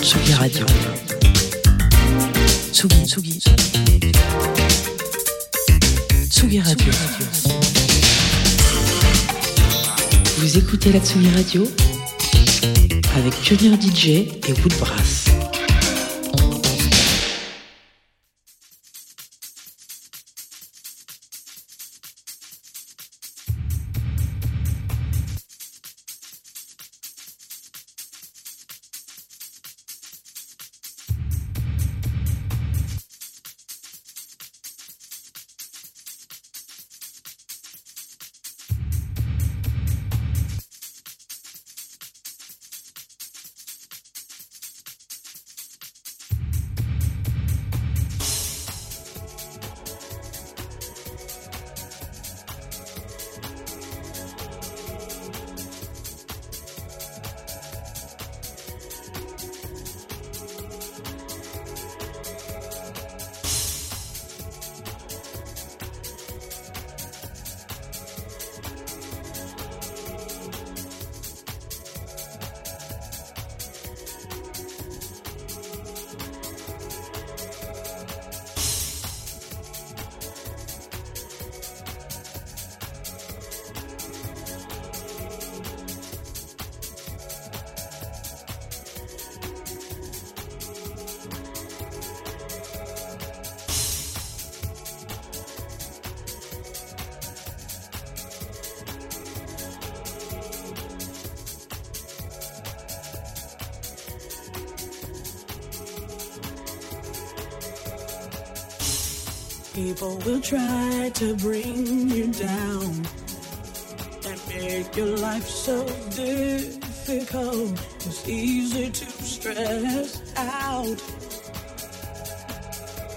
Tsugi Radio. Tsugi, Tsugi. Tsugi Radio. Vous écoutez la Tsugi Radio avec Pionnier DJ et Woodbrass. Will try to bring you down and make your life so difficult. It's easy to stress out.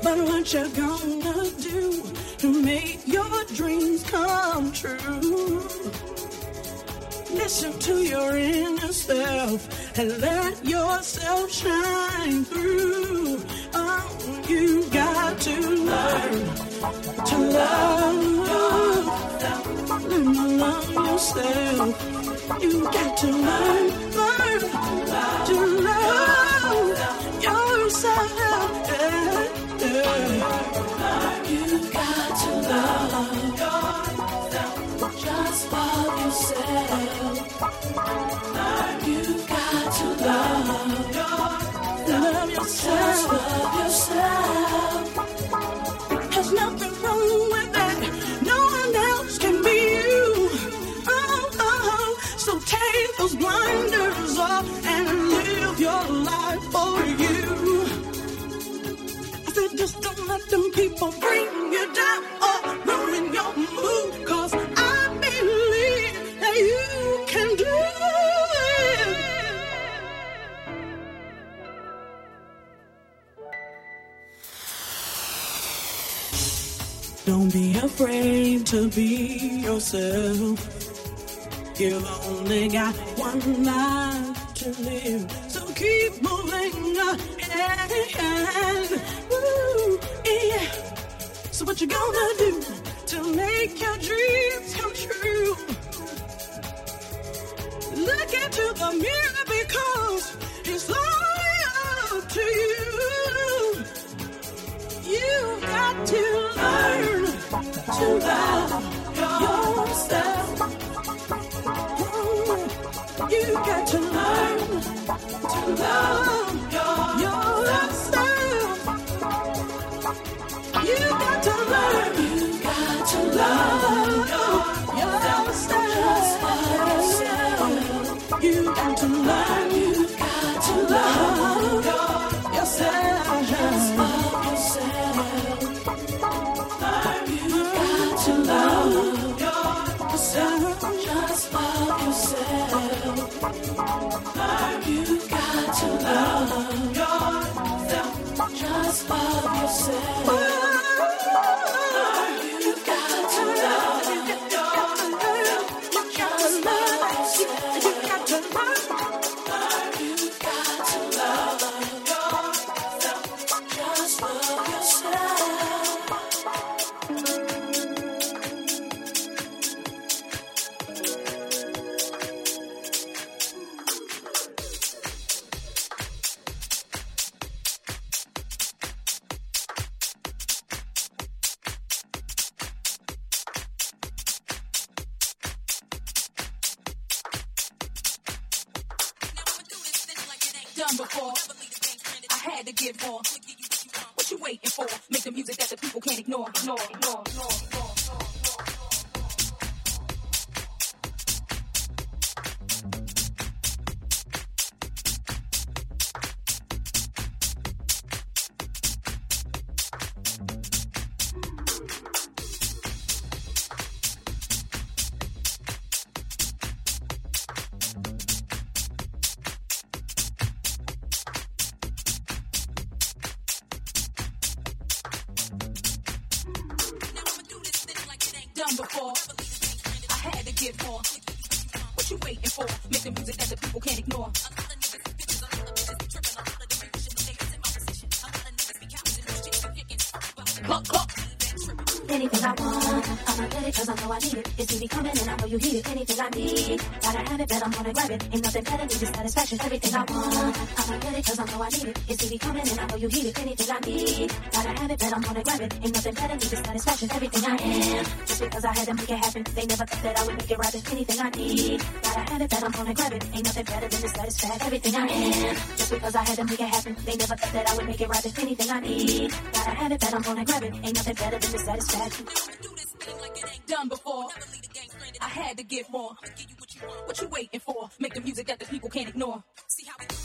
But what you gonna do to make your dreams come true? Listen to your inner self and let yourself shine through. Oh, you got to learn to love. Learn to love yourself. You got to learn, Don't be afraid to be yourself. You've only got one life to live, so keep moving uh, ahead. Woo, yeah. So what you gonna do to make your dreams come true? Look into the mirror to Just love yourself. Done before. I had to give more. What you waiting for? Make the music that the people can't ignore. Cluck, cluck. Anything I want, I'ma get it cause I know I need it. It's easy coming and I know you need it. Anything I need, gotta have it, bet I'm gonna grab it. Ain't nothing better than the satisfaction. Everything I want, I'ma get it cause I know I need it. It's easy coming and I know you need it. Anything I need, gotta have it, bet I'm gonna grab it. Ain't nothing better than the satisfaction. Everything I am, just because I had to make it happen. They never thought that I would make it right. Anything I need, gotta have it, bet I'm gonna grab it. Ain't nothing better than the satisfaction. Everything I am, just because I had to make it happen. They never thought that I would make it right. Anything I need, gotta have it, bet I'm gonna grab it. Ain't nothing better than the satisfaction. Before. I had to give more. What you waiting for? Make the music that the people can't ignore. See how we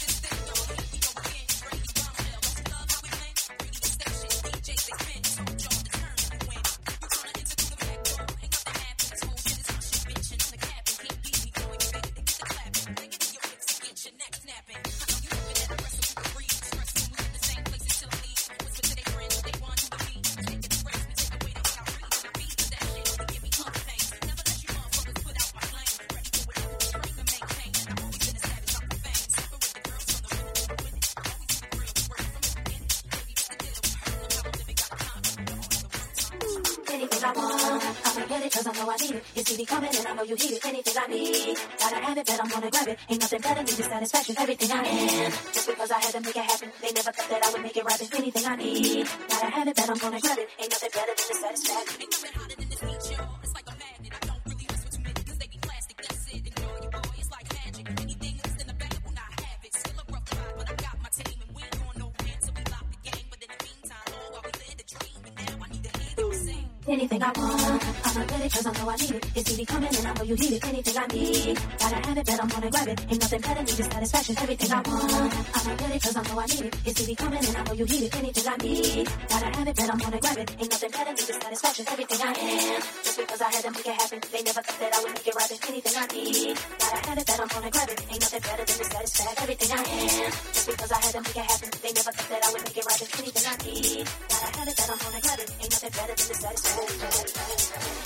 have it, bet I'm gonna grab it. Ain't nothing better than the satisfaction. Everything I am, just because I had to make it happen. They never thought that I would make it right. Anything I need, gotta have it, bet I'm gonna grab it. Ain't nothing better than the satisfaction. Ain't nothing hotter than this beat, y'all. It's like a magnet. I don't really mess with too many 'cause they be plastic. That's it. Ignore your boy. It's like magic. Anything that's in the bag will not have it. Still a rough ride, but I got my team and we ain't going nowhere till we lock the game. But in the meantime, all while we live the dream, and now I need to hear them sing. Anything I want, I'ma get it cause I know I need it. It's easy coming and I know you need it. Anything I need, gotta have it, bet I'm gonna grab it. Ain't nothing better than satisfaction. Everything I want, I'ma get it cause I know I need it. It's easy coming and I know you need it. Anything I need, gotta have it, bet I'm gonna grab it. Ain't nothing better than satisfaction. Everything I am, just because I had to make it happen. They never thought that I would make it right. Anything I need, gotta have it, bet I'm gonna grab it. Ain't nothing better than satisfaction. Everything I am, just because I had to make it happen. They never thought that I would make it right. Anything I need, gotta have it, bet I'm gonna grab it. Ain't nothing better than satisfaction.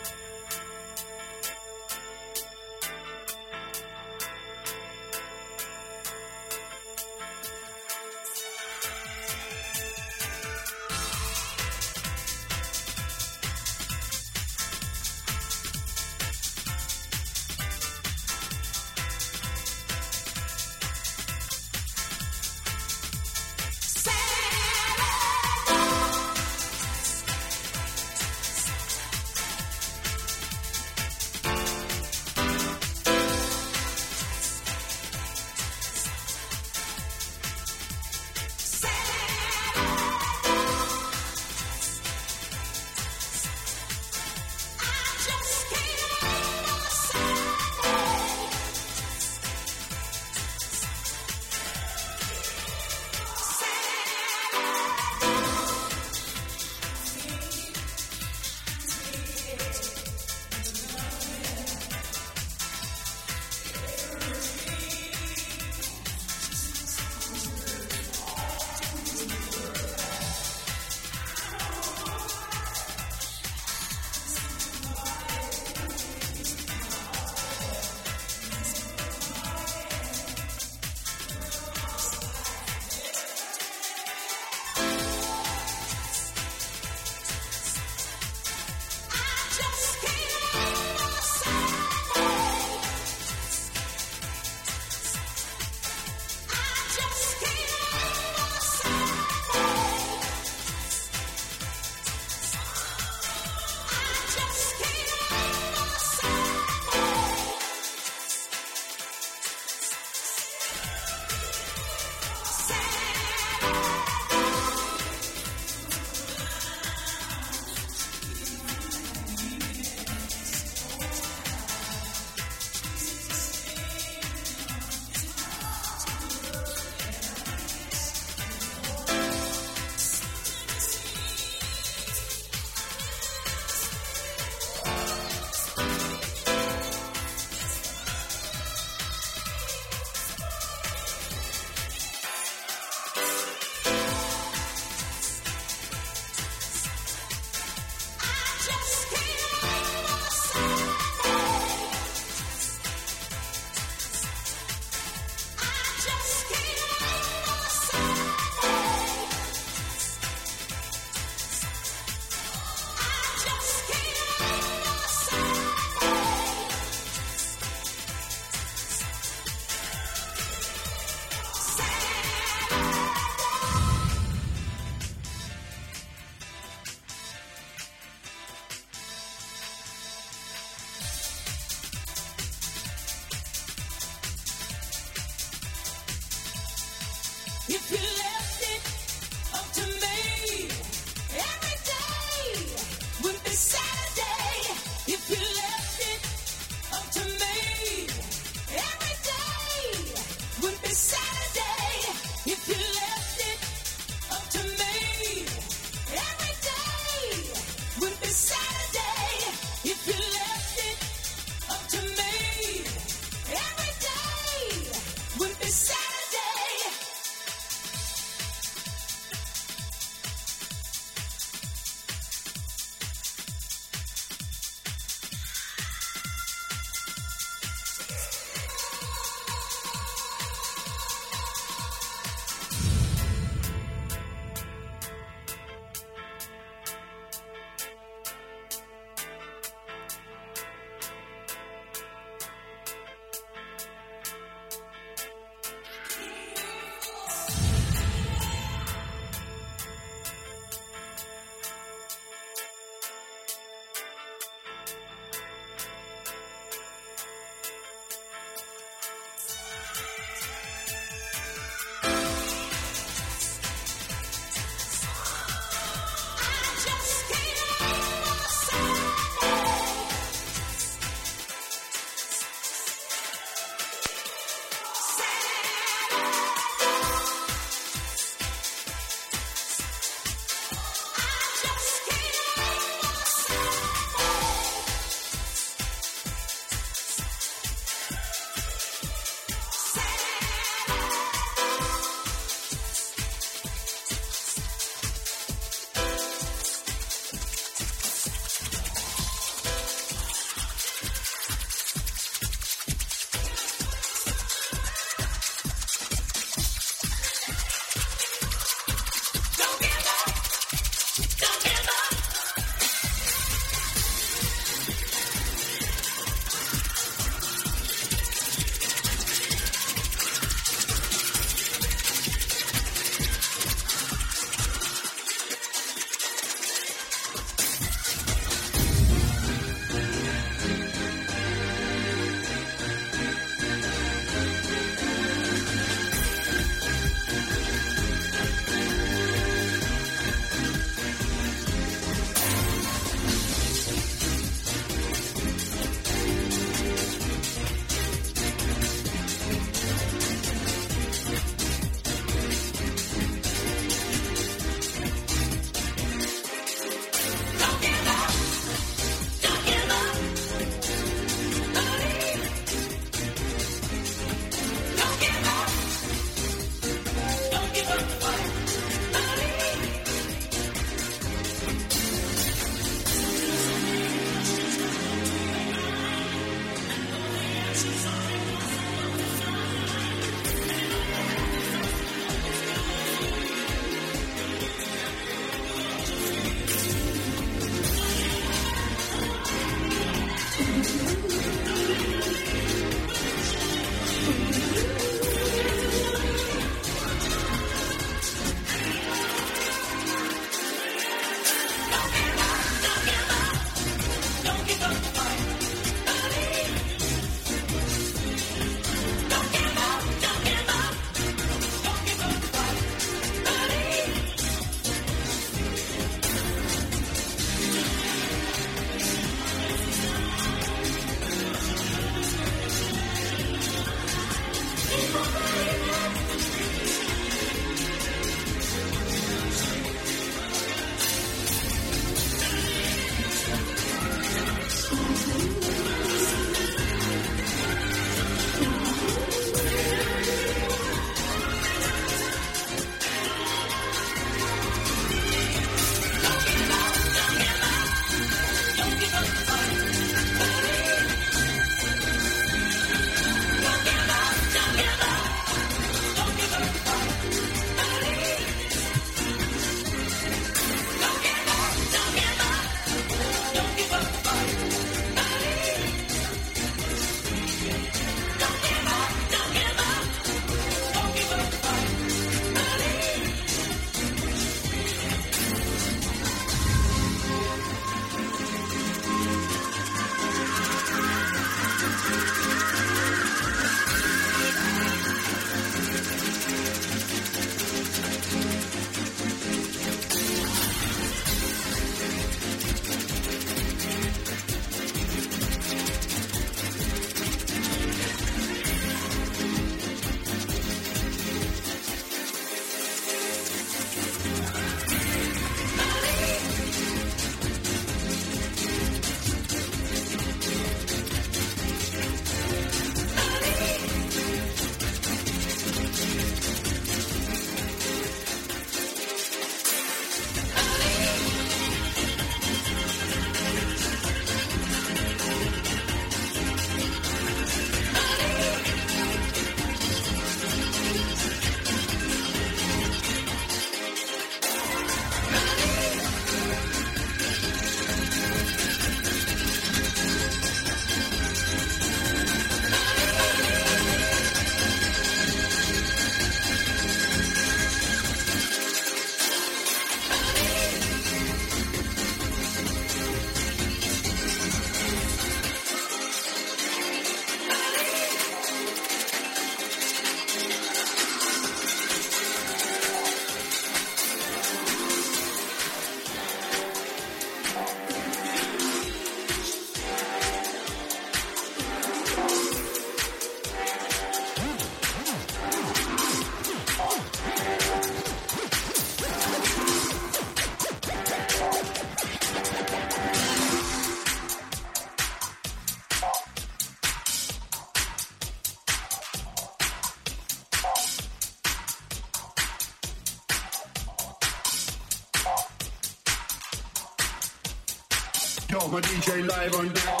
my DJ live on deck.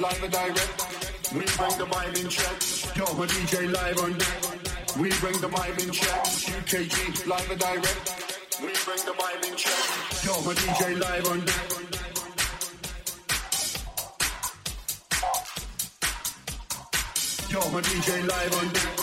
Live and direct. We bring the vibe in check. Yo, my DJ live on deck. We bring the vibe in check. UKG live and direct. We bring the vibe in check. Yo, my DJ live on deck. Yo, my DJ live on deck.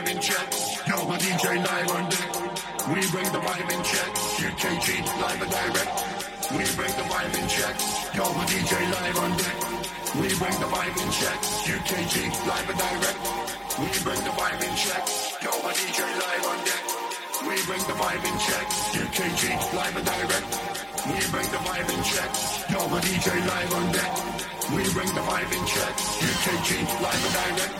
Vibe in check. Yo, my DJ live on deck. We bring the vibe in check. UKG live and direct. We bring the vibe in check. Yo, my DJ live on deck. We bring the vibe in check. UKG live and direct. We bring the vibe in check. Yo, my DJ live on deck. We bring the vibe in check. UKG live and direct. We bring the vibe in check. Yo, my DJ live on deck. We bring the vibe in check. UKG live and direct.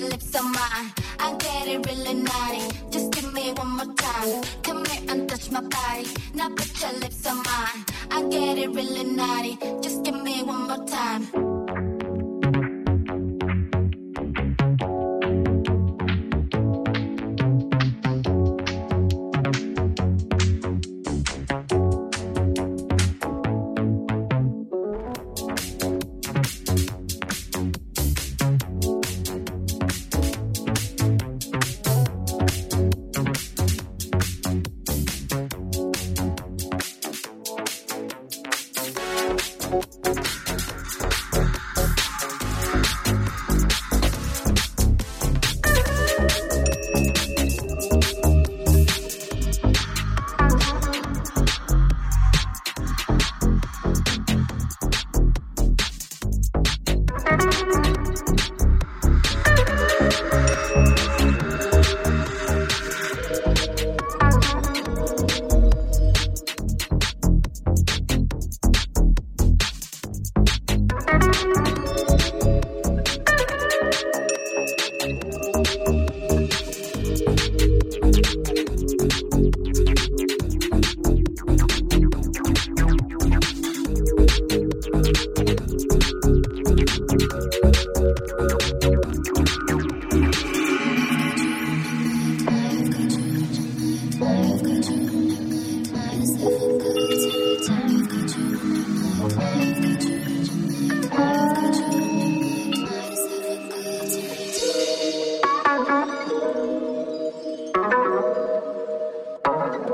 your lips on mine. I'm getting really naughty. Just give me one more time. Come here and touch my body. Now put your lips on mine. I'm getting really naughty. Just give me one more time.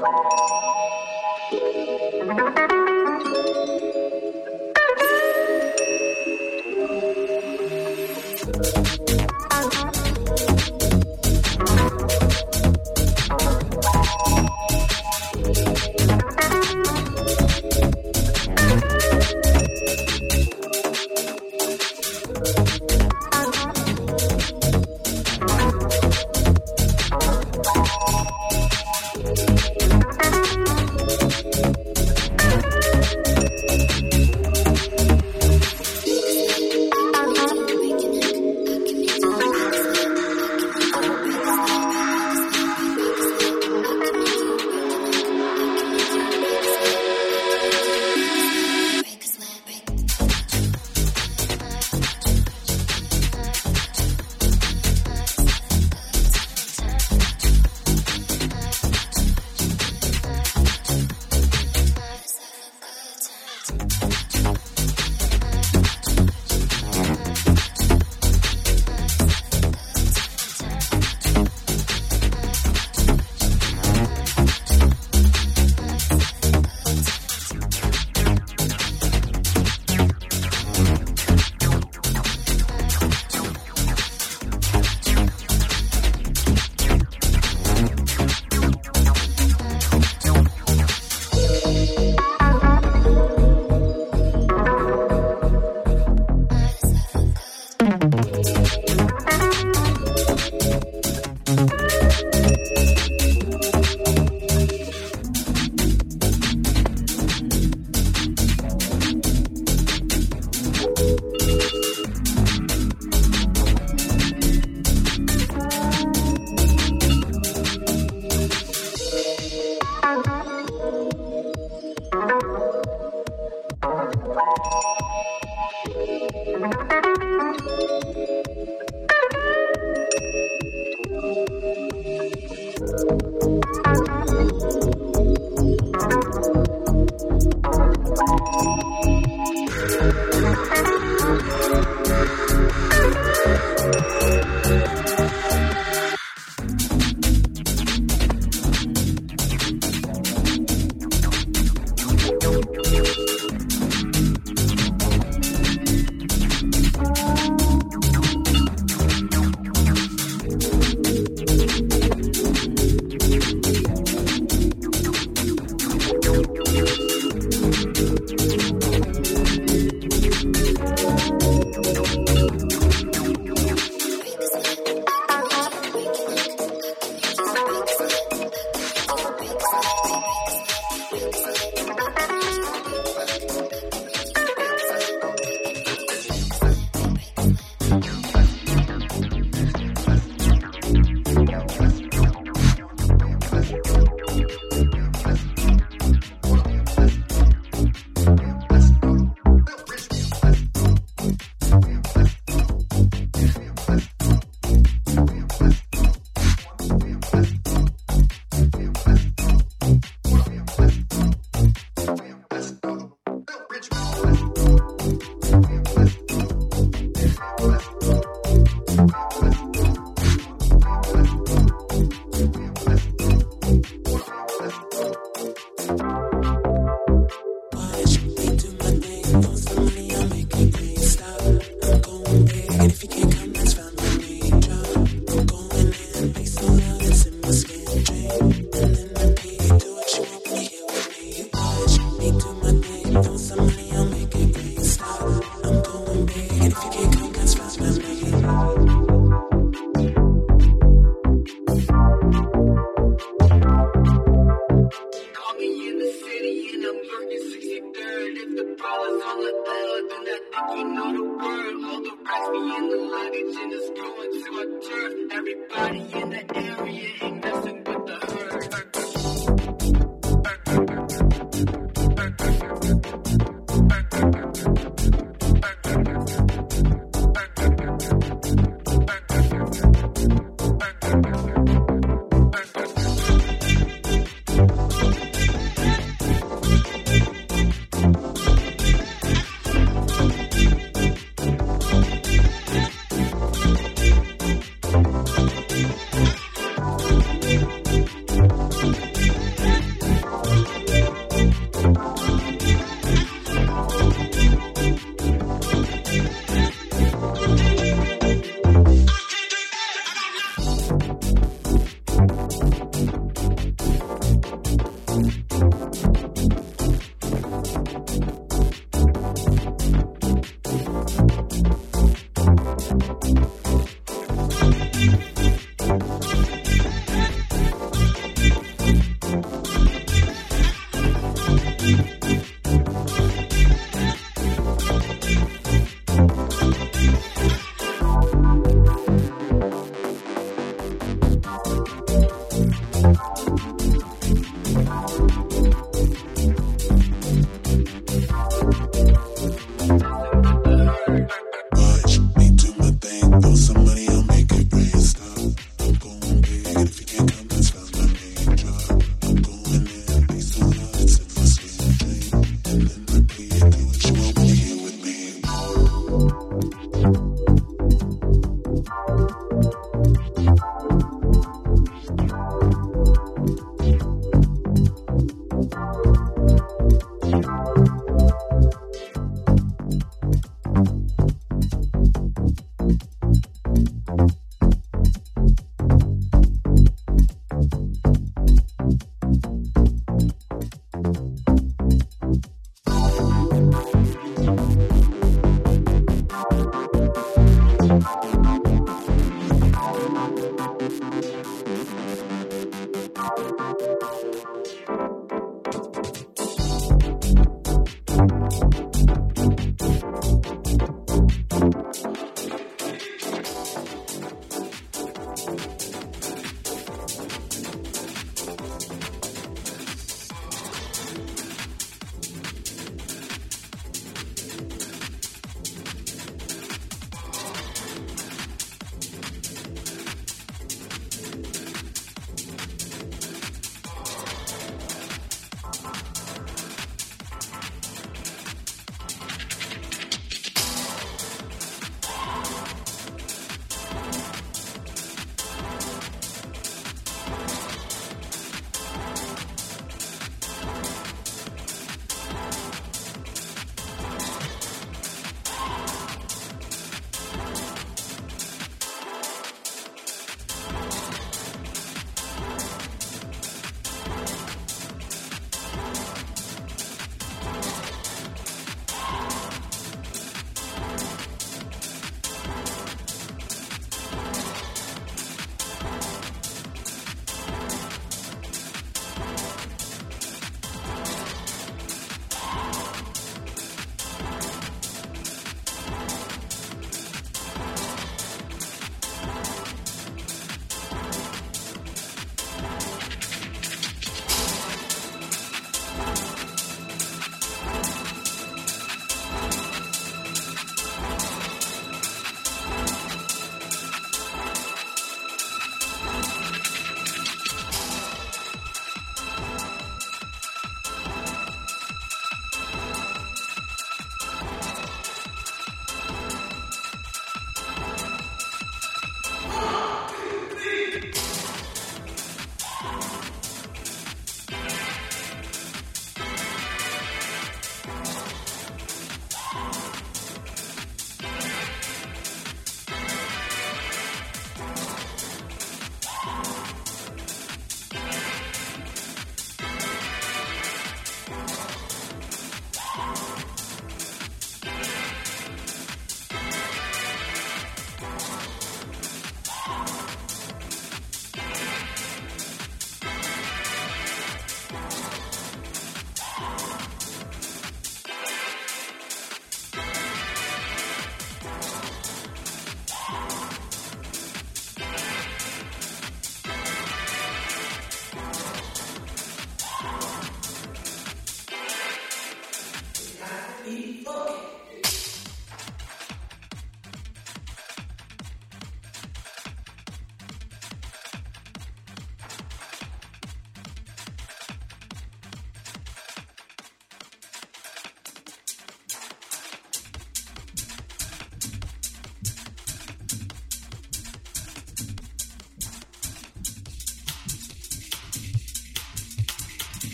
you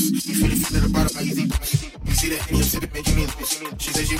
You feel it, feel it about it, my easy. You see that, and you see the bitch, you need She says she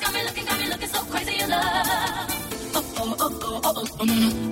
got me looking, got me looking so crazy in love. Oh, oh, oh, oh, oh, oh, oh.